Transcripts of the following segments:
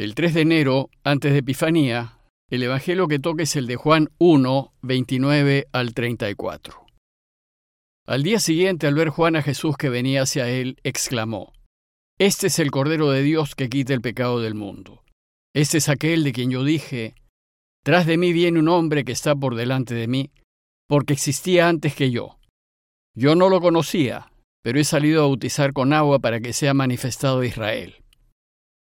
El 3 de enero, antes de Epifanía, el Evangelio que toca es el de Juan 1, 29 al 34. Al día siguiente, al ver Juan a Jesús que venía hacia él, exclamó, Este es el Cordero de Dios que quita el pecado del mundo. Este es aquel de quien yo dije, Tras de mí viene un hombre que está por delante de mí, porque existía antes que yo. Yo no lo conocía, pero he salido a bautizar con agua para que sea manifestado a Israel.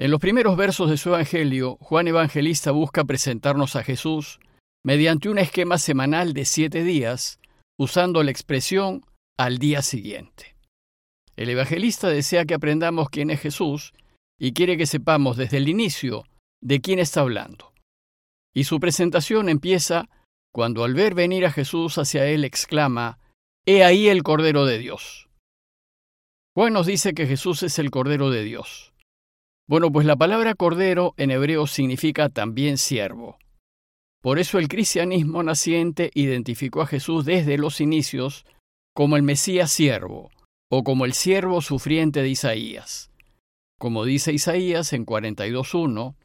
En los primeros versos de su Evangelio, Juan Evangelista busca presentarnos a Jesús mediante un esquema semanal de siete días, usando la expresión al día siguiente. El evangelista desea que aprendamos quién es Jesús y quiere que sepamos desde el inicio de quién está hablando. Y su presentación empieza cuando al ver venir a Jesús hacia él exclama, He ahí el Cordero de Dios. Juan nos dice que Jesús es el Cordero de Dios. Bueno, pues la palabra Cordero en hebreo significa también siervo. Por eso el cristianismo naciente identificó a Jesús desde los inicios como el Mesías siervo, o como el siervo sufriente de Isaías. Como dice Isaías en 42.1,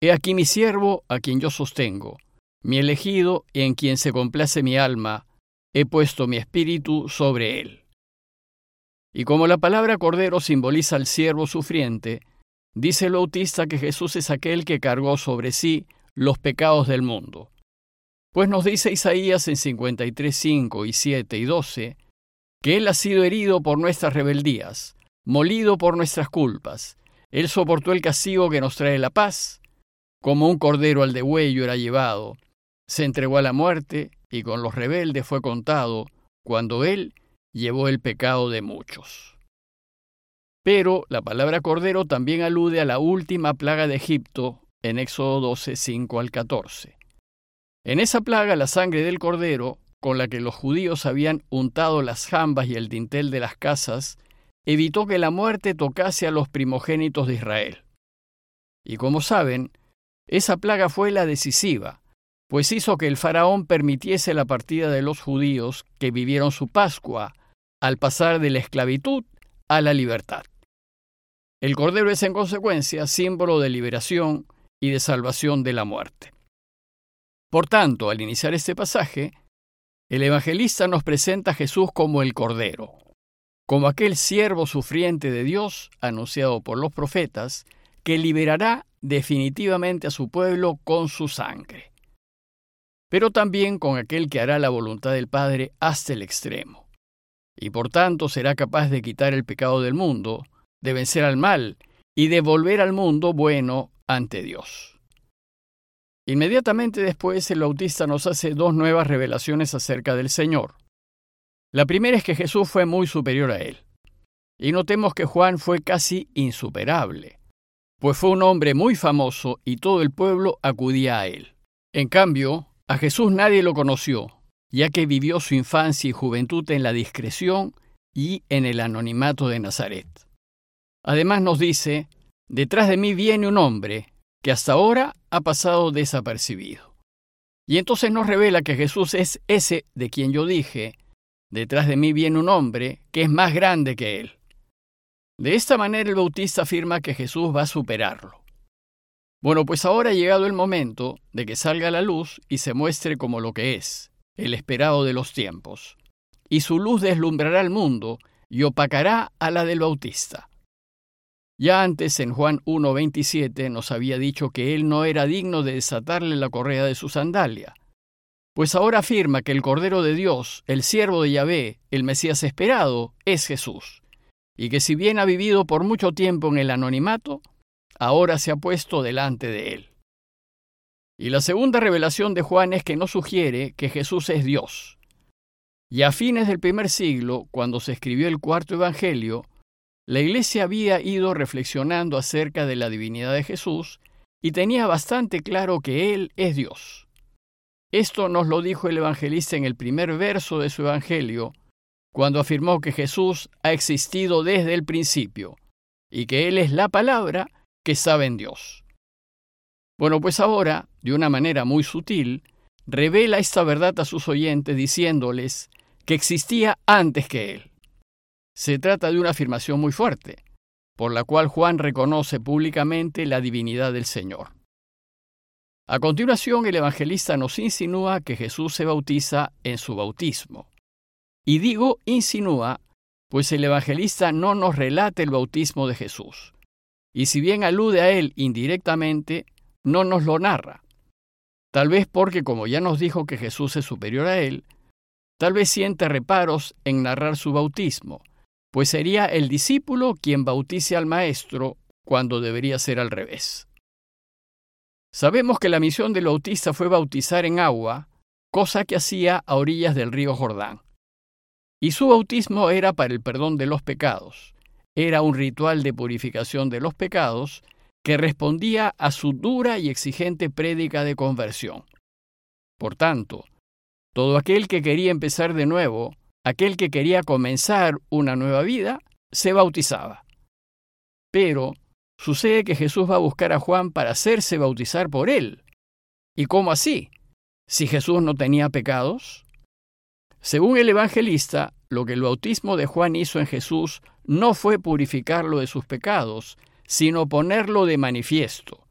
He aquí mi siervo a quien yo sostengo, mi elegido en quien se complace mi alma, he puesto mi espíritu sobre él. Y como la palabra cordero simboliza al siervo sufriente, dice el bautista que Jesús es aquel que cargó sobre sí los pecados del mundo. Pues nos dice Isaías en 53.5 y 7 y 12, que Él ha sido herido por nuestras rebeldías, molido por nuestras culpas. Él soportó el castigo que nos trae la paz. Como un cordero al degüello era llevado, se entregó a la muerte y con los rebeldes fue contado cuando Él llevó el pecado de muchos. Pero la palabra cordero también alude a la última plaga de Egipto en Éxodo 12, 5 al 14. En esa plaga la sangre del cordero con la que los judíos habían untado las jambas y el dintel de las casas, evitó que la muerte tocase a los primogénitos de Israel. Y como saben, esa plaga fue la decisiva, pues hizo que el faraón permitiese la partida de los judíos que vivieron su Pascua al pasar de la esclavitud a la libertad. El cordero es en consecuencia símbolo de liberación y de salvación de la muerte. Por tanto, al iniciar este pasaje, el evangelista nos presenta a Jesús como el Cordero, como aquel siervo sufriente de Dios anunciado por los profetas, que liberará definitivamente a su pueblo con su sangre, pero también con aquel que hará la voluntad del Padre hasta el extremo, y por tanto será capaz de quitar el pecado del mundo, de vencer al mal y de volver al mundo bueno ante Dios. Inmediatamente después el bautista nos hace dos nuevas revelaciones acerca del Señor. La primera es que Jesús fue muy superior a él. Y notemos que Juan fue casi insuperable, pues fue un hombre muy famoso y todo el pueblo acudía a él. En cambio, a Jesús nadie lo conoció, ya que vivió su infancia y juventud en la discreción y en el anonimato de Nazaret. Además nos dice, detrás de mí viene un hombre que hasta ahora ha pasado desapercibido. Y entonces nos revela que Jesús es ese de quien yo dije, detrás de mí viene un hombre que es más grande que él. De esta manera el bautista afirma que Jesús va a superarlo. Bueno, pues ahora ha llegado el momento de que salga la luz y se muestre como lo que es, el esperado de los tiempos, y su luz deslumbrará al mundo y opacará a la del bautista. Ya antes, en Juan 1.27, nos había dicho que él no era digno de desatarle la correa de su sandalia. Pues ahora afirma que el Cordero de Dios, el siervo de Yahvé, el Mesías esperado, es Jesús, y que si bien ha vivido por mucho tiempo en el anonimato, ahora se ha puesto delante de él. Y la segunda revelación de Juan es que nos sugiere que Jesús es Dios. Y a fines del primer siglo, cuando se escribió el cuarto Evangelio, la Iglesia había ido reflexionando acerca de la divinidad de Jesús y tenía bastante claro que Él es Dios. Esto nos lo dijo el evangelista en el primer verso de su evangelio, cuando afirmó que Jesús ha existido desde el principio y que Él es la palabra que sabe en Dios. Bueno, pues ahora, de una manera muy sutil, revela esta verdad a sus oyentes diciéndoles que existía antes que Él. Se trata de una afirmación muy fuerte, por la cual Juan reconoce públicamente la divinidad del Señor. A continuación, el evangelista nos insinúa que Jesús se bautiza en su bautismo. Y digo insinúa, pues el evangelista no nos relata el bautismo de Jesús. Y si bien alude a él indirectamente, no nos lo narra. Tal vez porque, como ya nos dijo que Jesús es superior a él, tal vez siente reparos en narrar su bautismo, pues sería el discípulo quien bautice al maestro cuando debería ser al revés. Sabemos que la misión del bautista fue bautizar en agua, cosa que hacía a orillas del río Jordán. Y su bautismo era para el perdón de los pecados. Era un ritual de purificación de los pecados que respondía a su dura y exigente prédica de conversión. Por tanto, todo aquel que quería empezar de nuevo, aquel que quería comenzar una nueva vida, se bautizaba. Pero sucede que Jesús va a buscar a Juan para hacerse bautizar por él. ¿Y cómo así? Si Jesús no tenía pecados. Según el evangelista, lo que el bautismo de Juan hizo en Jesús no fue purificarlo de sus pecados, sino ponerlo de manifiesto.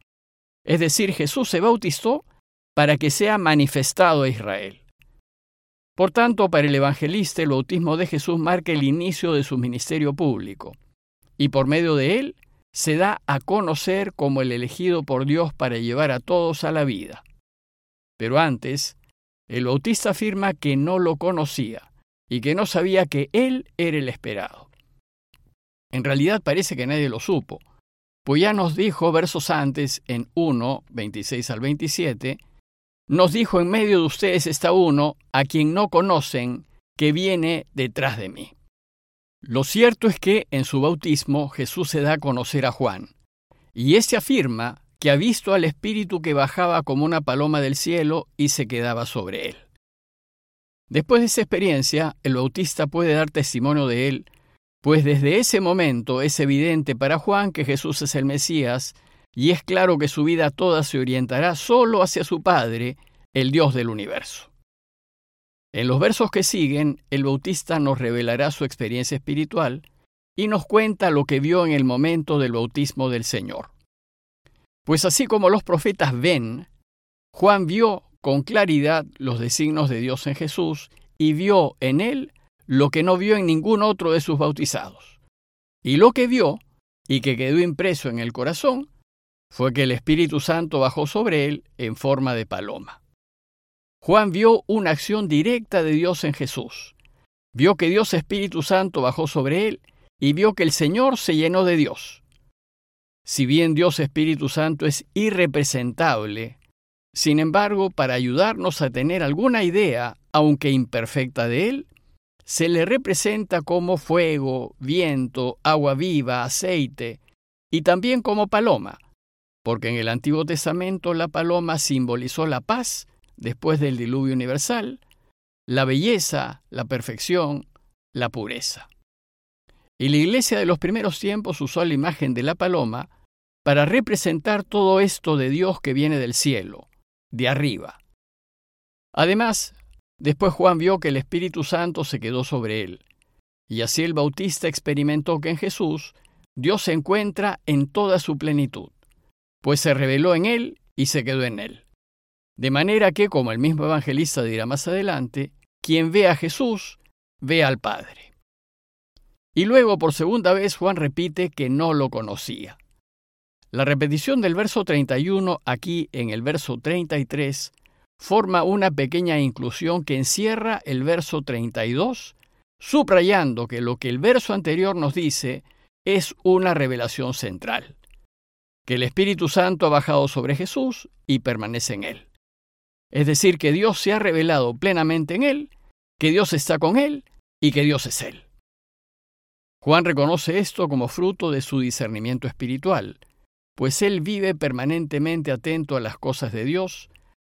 Es decir, Jesús se bautizó para que sea manifestado a Israel. Por tanto, para el evangelista el bautismo de Jesús marca el inicio de su ministerio público, y por medio de él se da a conocer como el elegido por Dios para llevar a todos a la vida. Pero antes, el bautista afirma que no lo conocía y que no sabía que él era el esperado. En realidad parece que nadie lo supo, pues ya nos dijo versos antes, en 1, 26 al 27, nos dijo, en medio de ustedes está uno a quien no conocen, que viene detrás de mí. Lo cierto es que en su bautismo Jesús se da a conocer a Juan, y éste afirma que ha visto al Espíritu que bajaba como una paloma del cielo y se quedaba sobre él. Después de esa experiencia, el bautista puede dar testimonio de él pues desde ese momento es evidente para Juan que Jesús es el Mesías, y es claro que su vida toda se orientará solo hacia su Padre, el Dios del universo. En los versos que siguen, el Bautista nos revelará su experiencia espiritual y nos cuenta lo que vio en el momento del bautismo del Señor. Pues así como los profetas ven, Juan vio con claridad los designos de Dios en Jesús y vio en él lo que no vio en ningún otro de sus bautizados. Y lo que vio, y que quedó impreso en el corazón, fue que el Espíritu Santo bajó sobre él en forma de paloma. Juan vio una acción directa de Dios en Jesús. Vio que Dios Espíritu Santo bajó sobre él y vio que el Señor se llenó de Dios. Si bien Dios Espíritu Santo es irrepresentable, sin embargo, para ayudarnos a tener alguna idea, aunque imperfecta de Él, se le representa como fuego, viento, agua viva, aceite, y también como paloma, porque en el Antiguo Testamento la paloma simbolizó la paz después del diluvio universal, la belleza, la perfección, la pureza. Y la iglesia de los primeros tiempos usó la imagen de la paloma para representar todo esto de Dios que viene del cielo, de arriba. Además, Después Juan vio que el Espíritu Santo se quedó sobre él. Y así el Bautista experimentó que en Jesús Dios se encuentra en toda su plenitud, pues se reveló en él y se quedó en él. De manera que, como el mismo evangelista dirá más adelante, quien ve a Jesús, ve al Padre. Y luego, por segunda vez, Juan repite que no lo conocía. La repetición del verso 31 aquí en el verso 33 forma una pequeña inclusión que encierra el verso 32, subrayando que lo que el verso anterior nos dice es una revelación central, que el Espíritu Santo ha bajado sobre Jesús y permanece en él. Es decir, que Dios se ha revelado plenamente en él, que Dios está con él y que Dios es él. Juan reconoce esto como fruto de su discernimiento espiritual, pues él vive permanentemente atento a las cosas de Dios,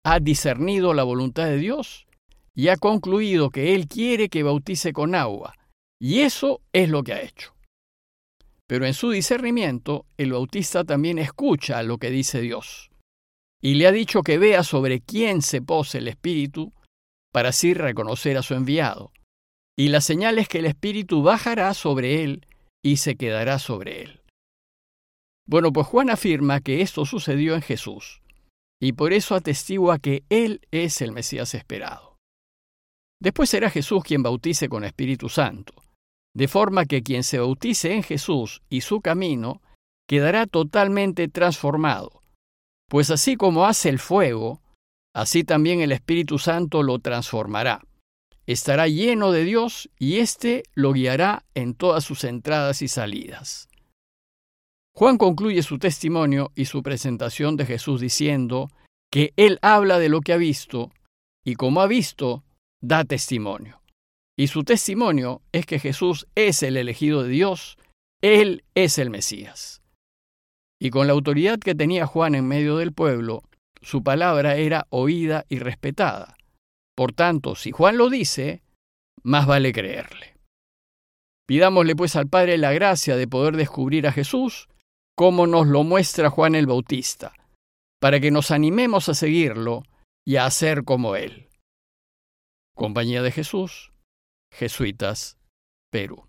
ha discernido la voluntad de Dios y ha concluido que Él quiere que bautice con agua, y eso es lo que ha hecho. Pero en su discernimiento, el bautista también escucha lo que dice Dios, y le ha dicho que vea sobre quién se pose el Espíritu, para así reconocer a su enviado. Y la señal es que el Espíritu bajará sobre él y se quedará sobre él. Bueno, pues Juan afirma que esto sucedió en Jesús, y por eso atestigua que Él es el Mesías esperado. Después será Jesús quien bautice con Espíritu Santo, de forma que quien se bautice en Jesús y su camino quedará totalmente transformado, pues así como hace el fuego, así también el Espíritu Santo lo transformará. Estará lleno de Dios y éste lo guiará en todas sus entradas y salidas. Juan concluye su testimonio y su presentación de Jesús diciendo que él habla de lo que ha visto y como ha visto, da testimonio. Y su testimonio es que Jesús es el elegido de Dios, Él es el Mesías. Y con la autoridad que tenía Juan en medio del pueblo, su palabra era oída y respetada. Por tanto, si Juan lo dice, más vale creerle. Pidámosle pues al Padre la gracia de poder descubrir a Jesús como nos lo muestra Juan el Bautista, para que nos animemos a seguirlo y a hacer como Él. Compañía de Jesús, Jesuitas, Perú.